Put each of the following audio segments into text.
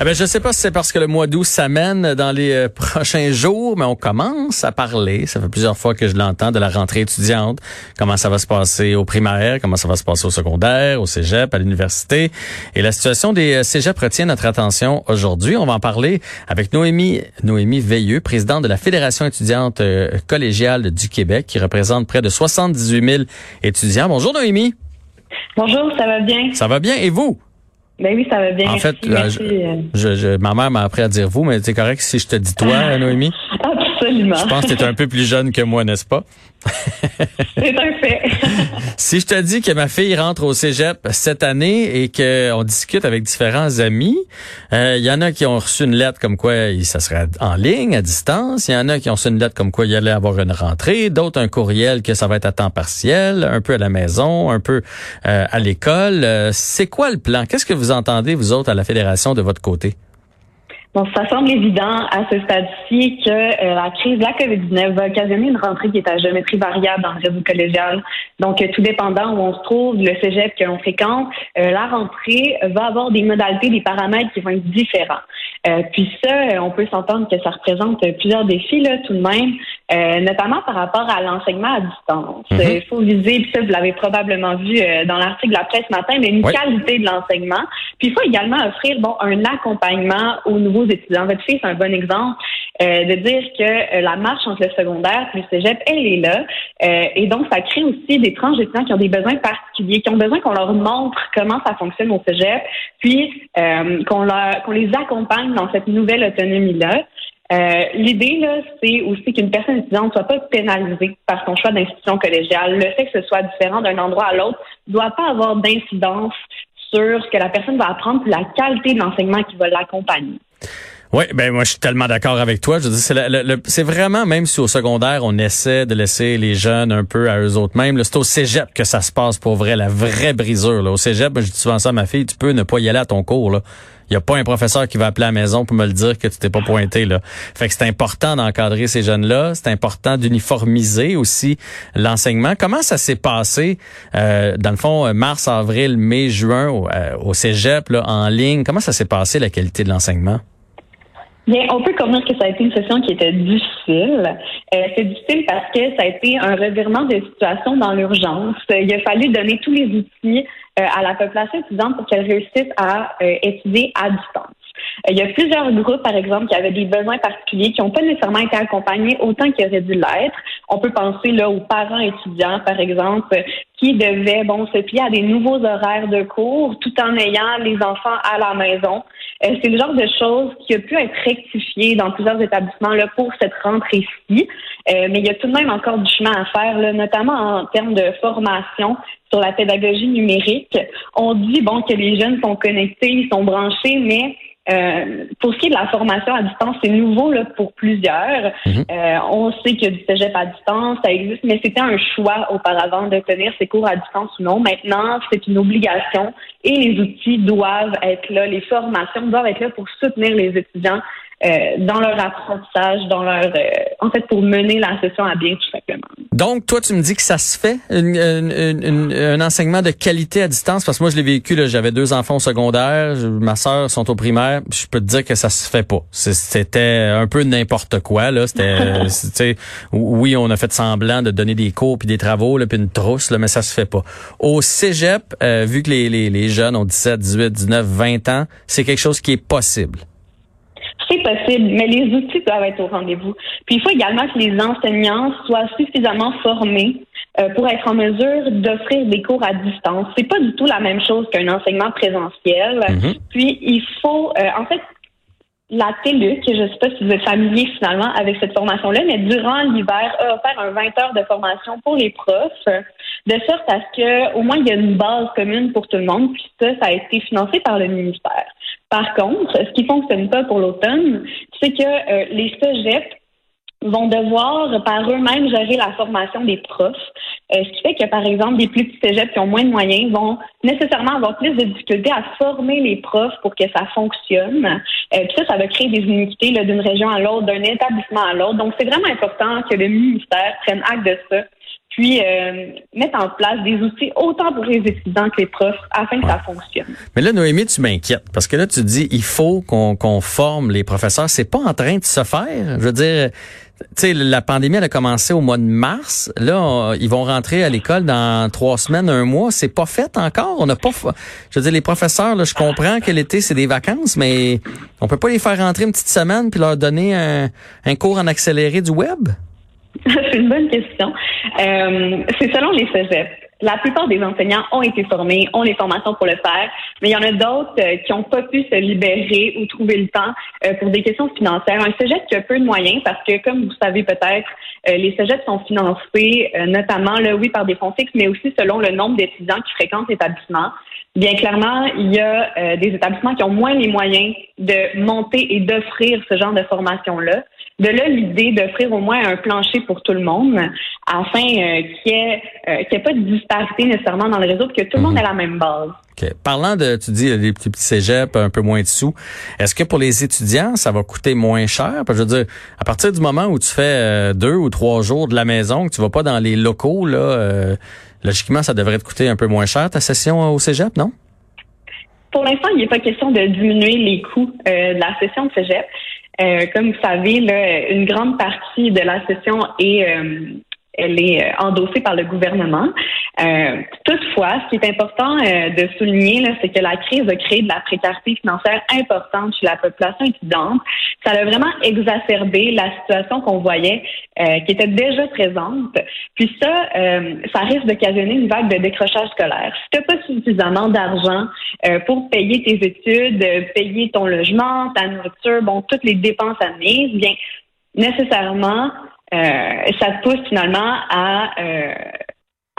Eh ben, je sais pas si c'est parce que le mois d'août s'amène dans les euh, prochains jours, mais on commence à parler. Ça fait plusieurs fois que je l'entends de la rentrée étudiante. Comment ça va se passer au primaire, comment ça va se passer au secondaire, au cégep, à l'université? Et la situation des euh, cégeps retient notre attention aujourd'hui. On va en parler avec Noémie, Noémie Veilleux, présidente de la Fédération étudiante euh, collégiale du Québec, qui représente près de 78 000 étudiants. Bonjour Noémie. Bonjour, ça va bien? Ça va bien. Et vous? Ben oui, ça va bien. En fait, euh, je, je, ma mère m'a appris à dire vous, mais c'est correct si je te dis toi, Noémie? Absolument. Je pense que tu es un peu plus jeune que moi, n'est-ce pas? C'est un fait. si je te dis que ma fille rentre au cégep cette année et qu'on discute avec différents amis, il euh, y en a qui ont reçu une lettre comme quoi ça serait en ligne, à distance. Il y en a qui ont reçu une lettre comme quoi il allait avoir une rentrée. D'autres, un courriel que ça va être à temps partiel, un peu à la maison, un peu euh, à l'école. Euh, c'est quoi le plan? Qu'est-ce que vous entendez, vous autres, à la Fédération de votre côté? Bon, ça semble évident à ce stade-ci que euh, la crise de la COVID-19 va occasionner une rentrée qui est à géométrie variable dans le réseau collégial. Donc, tout dépendant où on se trouve, le cégep que l'on fréquente, euh, la rentrée va avoir des modalités, des paramètres qui vont être différents. Euh, puis ça, on peut s'entendre que ça représente plusieurs défis là, tout de même, notamment par rapport à l'enseignement à distance. Il faut viser, puis ça, vous l'avez probablement vu dans l'article de la presse ce matin, mais une qualité de l'enseignement. Puis il faut également offrir bon un accompagnement au nouveau étudiants. Votre fille, c'est un bon exemple euh, de dire que euh, la marche entre le secondaire et le cégep, elle est là. Euh, et donc, ça crée aussi des tranches d'étudiants qui ont des besoins particuliers, qui ont besoin qu'on leur montre comment ça fonctionne au cégep, puis qu'on les accompagne dans cette nouvelle autonomie-là. L'idée, là, c'est aussi qu'une personne étudiante ne soit pas pénalisée par son choix d'institution collégiale. Le fait que ce soit différent d'un endroit à l'autre ne doit pas avoir d'incidence sur ce que la personne va apprendre la qualité de l'enseignement qui va l'accompagner. Oui, ben moi je suis tellement d'accord avec toi. Je veux c'est vraiment même si au secondaire on essaie de laisser les jeunes un peu à eux autres mêmes, c'est au cégep que ça se passe pour vrai, la vraie brisure. Là. Au cégep, je dis souvent ça à ma fille, tu peux ne pas y aller à ton cours. Là. Il n'y a pas un professeur qui va appeler à la maison pour me le dire que tu t'es pas pointé. Là. Fait que c'est important d'encadrer ces jeunes-là. C'est important d'uniformiser aussi l'enseignement. Comment ça s'est passé, euh, dans le fond, mars, avril, mai, juin, au, euh, au cégep, là, en ligne? Comment ça s'est passé, la qualité de l'enseignement? Bien, on peut convenir que ça a été une session qui était difficile. Euh, c'est difficile parce que ça a été un revirement de situation dans l'urgence. Il a fallu donner tous les outils euh, à la population étudiante pour qu'elle réussisse à euh, étudier à distance. Il y a plusieurs groupes, par exemple, qui avaient des besoins particuliers, qui n'ont pas nécessairement été accompagnés autant qu'ils auraient dû l'être. On peut penser là aux parents étudiants, par exemple, qui devaient bon se plier à des nouveaux horaires de cours tout en ayant les enfants à la maison. Euh, c'est le genre de choses qui a pu être rectifié dans plusieurs établissements là, pour cette rentrée-ci. Euh, mais il y a tout de même encore du chemin à faire, là, notamment en termes de formation sur la pédagogie numérique. On dit bon que les jeunes sont connectés, ils sont branchés, mais euh, pour ce qui est de la formation à distance, c'est nouveau là, pour plusieurs. Mhm. Euh, on sait qu'il y a du cégep à distance, ça existe, mais c'était un choix auparavant de tenir ces cours à distance ou non. Maintenant, c'est une obligation et les outils doivent être là, les formations doivent être là pour soutenir les étudiants euh, dans leur apprentissage, dans leur, euh, en fait, pour mener la session à bien, tout simplement. Donc, toi, tu me dis que ça se fait, un enseignement de qualité à distance, parce que moi, je l'ai vécu, j'avais deux enfants au secondaire, ma sœur sont au primaire, je peux te dire que ça se fait pas. C'était un peu n'importe quoi, là. C'était, oui, on a fait semblant de donner des cours puis des travaux, là, puis une trousse, là, mais ça se fait pas. Au cégep, euh, vu que les, les, les jeunes ont 17, 18, 19, 20 ans, c'est quelque chose qui est possible. C'est possible, mais les outils doivent être au rendez-vous. Puis il faut également que les enseignants soient suffisamment formés euh, pour être en mesure d'offrir des cours à distance. C'est pas du tout la même chose qu'un enseignement présentiel. Mm-hmm. Puis il faut, euh, en fait, la TELUC, je ne sais pas si vous êtes familier finalement avec cette formation-là, mais durant l'hiver, a offert un 20 heures de formation pour les profs, de sorte à ce qu'au moins il y a une base commune pour tout le monde, puis ça, ça a été financé par le ministère. Par contre, ce qui fonctionne pas pour l'automne, c'est que euh, les cégeps vont devoir par eux-mêmes gérer la formation des profs. Euh, ce qui fait que, par exemple, des plus petits cégeps qui ont moins de moyens vont nécessairement avoir plus de difficultés à former les profs pour que ça fonctionne. Euh, puis ça, ça va créer des iniquités d'une région à l'autre, d'un établissement à l'autre. Donc, c'est vraiment important que le ministère prenne acte de ça puis euh, mettre en place des outils autant pour les étudiants que les profs afin que ça fonctionne. Mais là, Noémie, tu m'inquiètes parce que là, tu dis il faut qu'on forme les professeurs. C'est pas en train de se faire. Je veux dire, tu sais, la pandémie, elle a commencé au mois de mars. Là, ils vont rentrer à l'école dans trois semaines, un mois. C'est pas fait encore. On n'a pas. Je veux dire, les professeurs, là, je comprends que l'été c'est des vacances, mais on peut pas les faire rentrer une petite semaine puis leur donner un, un cours en accéléré du web? c'est une bonne question. Euh, c'est selon les cégeps. La plupart des enseignants ont été formés, ont les formations pour le faire, mais il y en a d'autres euh, qui n'ont pas pu se libérer ou trouver le temps euh, pour des questions financières. Un cégep qui a peu de moyens parce que, comme vous savez peut-être, les cégeps sont financés notamment, là, oui, par des fonds fixes, mais aussi selon le nombre d'étudiants qui fréquentent l'établissement. Bien clairement, il y a des établissements qui ont moins les moyens de monter et d'offrir ce genre de formation-là. De là, l'idée d'offrir au moins un plancher pour tout le monde afin euh, qu'il n'y ait, euh, pas de disparité nécessairement dans le réseau, que tout le monde mhm. ait la même base. Parlant de, tu dis, les petits, petits cégeps, un peu moins de sous, est-ce que pour les étudiants, ça va coûter moins cher? Parce que je veux dire, à partir du moment où tu fais euh, deux ou trois jours de la maison, que tu vas pas dans les locaux, là, logiquement, ça devrait te coûter un peu moins cher ta session au cégep, non? Pour l'instant, il n'est pas question de diminuer les coûts de la session de cégep. Euh, comme vous savez, là, une grande partie de la session est euh, elle est euh, endossée par le gouvernement. Euh, toutefois, ce qui est important euh, de souligner, c'est que la crise a créé de la précarité financière importante chez la population étudiante. Ça a vraiment exacerbé la situation qu'on voyait, qui était déjà présente. Puis ça, ça risque d'occasionner une vague de décrochage scolaire. Si tu pas suffisamment d'argent pour payer tes études, payer ton logement, ta nourriture, bon, toutes les dépenses admises, bien nécessairement, euh, ça te pousse finalement à euh,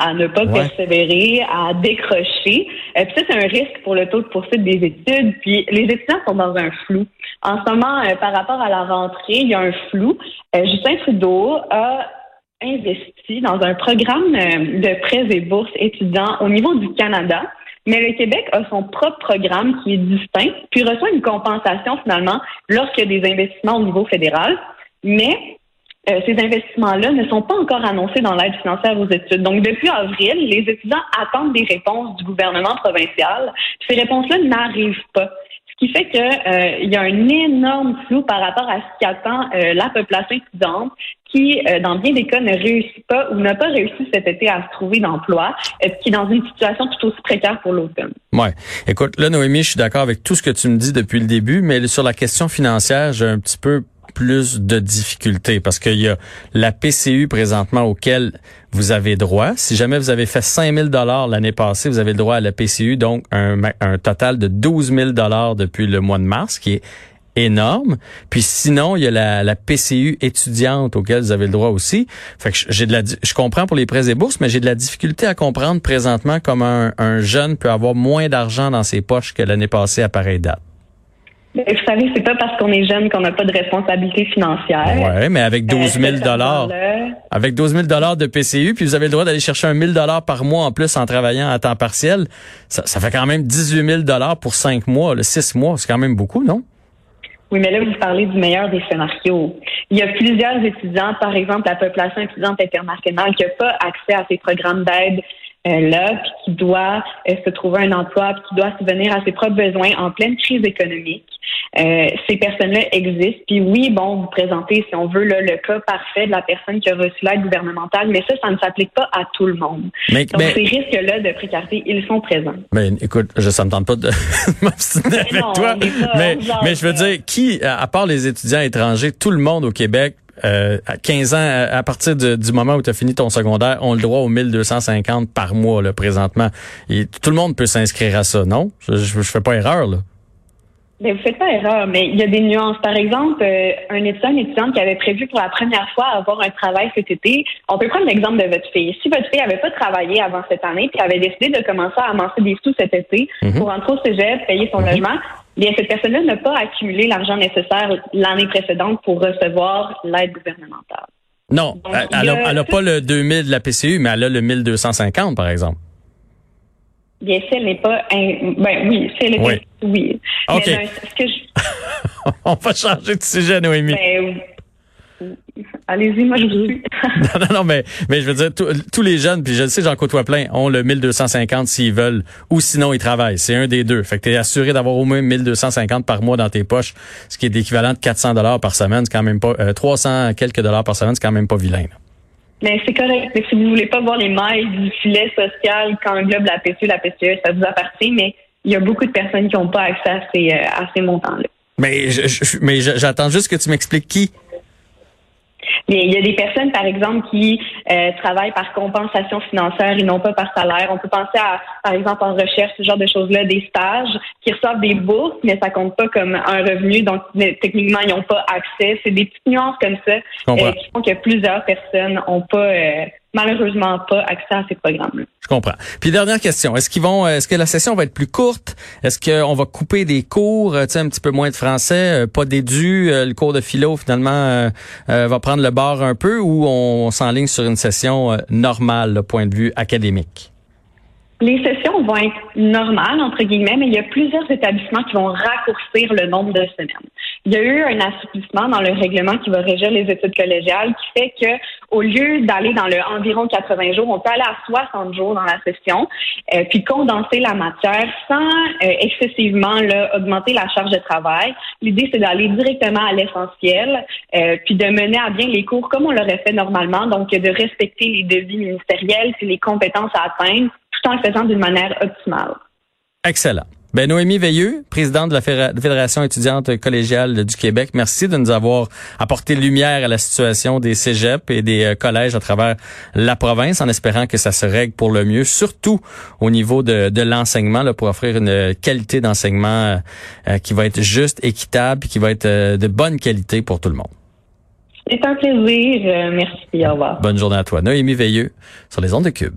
à ne pas persévérer, à décrocher. Euh, puis ça, c'est un risque pour le taux de poursuite des études. Puis les étudiants sont dans un flou. En ce moment, par rapport à la rentrée, il y a un flou. Justin Trudeau a investi dans un programme de prêts et bourses étudiants au niveau du Canada. Mais le Québec a son propre programme qui est distinct, puis reçoit une compensation finalement lorsqu'il y a des investissements au niveau fédéral. Mais euh, ces investissements-là ne sont pas encore annoncés dans l'aide financière aux études. Donc, depuis avril, les étudiants attendent des réponses du gouvernement provincial. Ces réponses-là n'arrivent pas. Ce qui fait qu'il euh, y a un énorme flou par rapport à ce qu'attend euh, la population étudiante qui, dans bien des cas, ne réussit pas ou n'a pas réussi cet été à se trouver d'emploi, qui est dans une situation tout aussi précaire pour l'automne. Ouais. Écoute, là, Noémie, je suis d'accord avec tout ce que tu me dis depuis le début, mais sur la question financière, j'ai un petit peu plus de difficultés parce qu'il y a la PCU présentement auquel vous avez droit. Si jamais vous avez fait 5 000 dollars l'année passée, vous avez le droit à la PCU, donc un, total de 12 000 dollars depuis le mois de mars, qui est énorme. Puis sinon, il y a la, PCU étudiante auquel vous avez le droit aussi. Fait que j'ai de la, je comprends pour les prêts et bourses, mais j'ai de la difficulté à comprendre présentement comment un jeune peut avoir moins d'argent dans ses poches que l'année passée à pareille date. Vous savez, c'est pas parce qu'on est jeune qu'on n'a pas de responsabilité financière. Ouais, mais avec 12 000 euh, dollars, avec 12 000 dollars de PCU, puis vous avez le droit d'aller chercher un 1000 dollars par mois en plus en travaillant à temps partiel, ça, ça fait quand même 18 000 dollars pour cinq mois, le six mois, c'est quand même beaucoup, non? Oui, mais là, vous parlez du meilleur des scénarios. Il y a plusieurs étudiants, par exemple, la population étudiante internationale qui n'a pas accès à ces programmes d'aide là, puis qui doit euh, se trouver un emploi, puis qui doit subvenir à ses propres besoins en pleine crise économique. Euh, ces personnes-là existent. Puis oui, bon, vous présentez, si on veut, le cas parfait de la personne qui a reçu l'aide gouvernementale, mais ça, ça ne s'appelle pas à tout le monde. Mais, Donc, ces risques-là de précarité, ils sont présents. Mais écoute, je, ça me tente pas de m'obstiner avec toi, mais, mais je veux dire, qui, à part les étudiants étrangers, tout le monde au Québec euh, à 15 ans, à partir du moment où tu as fini ton secondaire, ont le droit aux 1250 par mois là, présentement. Et tout le monde peut s'inscrire à ça, non? Je, je, fais pas erreur, là. Mais vous faites pas erreur, mais il y a des nuances. Par exemple, euh, un étudiant, une étudiante qui avait prévu pour la première fois avoir un travail cet été, on peut prendre l'exemple de votre fille. Si votre fille avait pas travaillé avant cette année, puis avait décidé de commencer à amasser des sous cet été mhm. pour rentrer au cégep, payer son mhm. logement, bien cette personne-là n'a pas accumulé l'argent nécessaire l'année précédente pour recevoir l'aide gouvernementale. Non, elle n'a pas le 2000 de la PCU, mais elle a le 1250, par exemple. Bien, si elle n'est pas... Ben oui, si elle est... Oui. oui. OK. Mais, que je... On va changer de sujet, Noémie. Ben, allez-y, moi je vous suis. non, non, non, mais, mais je veux dire, tous les jeunes, puis je sais, j'en côtoie plein, ont le 1250 s'ils veulent, ou sinon ils travaillent. C'est un des deux. Fait que tu es assuré d'avoir au moins 1250 par mois dans tes poches, ce qui est l'équivalent de 400 dollars par semaine. C'est quand même pas, euh, 300 quelques dollars par semaine, c'est quand même pas vilain. Mais c'est correct. Mais si vous voulez pas voir les mailles du filet social quand englobe la PCU, la PCE, ça vous appartient, mais il y a beaucoup de personnes qui n'ont pas accès à ces, euh, à ces montants-là. Mais je, mais j'attends juste que tu m'expliques qui. Mais il y a des personnes, par exemple, qui euh, travaillent par compensation financière et non pas par salaire. On peut penser à, par exemple, en recherche, ce genre de choses-là, des stages qui reçoivent des bourses, mais ça compte pas comme un revenu, donc techniquement, ils n'ont pas accès. C'est des petites nuances comme ça euh, qui font que plusieurs personnes n'ont pas euh, malheureusement pas accès à ces programmes-là. Je comprends. Puis dernière question, est-ce qu'ils vont est-ce que la session va être plus courte? Est-ce qu'on va couper des cours, tu sais un petit peu moins de français, pas d'édu, le cours de philo finalement va prendre le bord un peu ou on s'enligne sur une session normale, le point de vue académique? Les sessions vont être normales, entre guillemets, mais il y a plusieurs établissements qui vont raccourcir le nombre de semaines. Il y a eu un assouplissement dans le règlement qui va régir les études collégiales qui fait que au lieu d'aller dans le environ 80 jours, on peut aller à 60 jours dans la session, euh, puis condenser la matière sans euh, excessivement là, augmenter la charge de travail. L'idée, c'est d'aller directement à l'essentiel, euh, puis de mener à bien les cours comme on l'aurait fait normalement, donc de respecter les devis ministériels, puis les compétences à atteindre, tout en le faisant d'une manière optimale. Excellent. Ben, Noémie Veilleux, présidente de la Fédération étudiante collégiale du Québec, merci de nous avoir apporté lumière à la situation des cégeps et des euh, collèges à travers la province, en espérant que ça se règle pour le mieux, surtout au niveau de, de l'enseignement, pour offrir une qualité d'enseignement euh, qui va être juste, équitable, et qui va être euh, de bonne qualité pour tout le monde. C'est un plaisir. merci. Au revoir. Bonne journée à toi. Noémie Veilleux sur les ondes de Cube.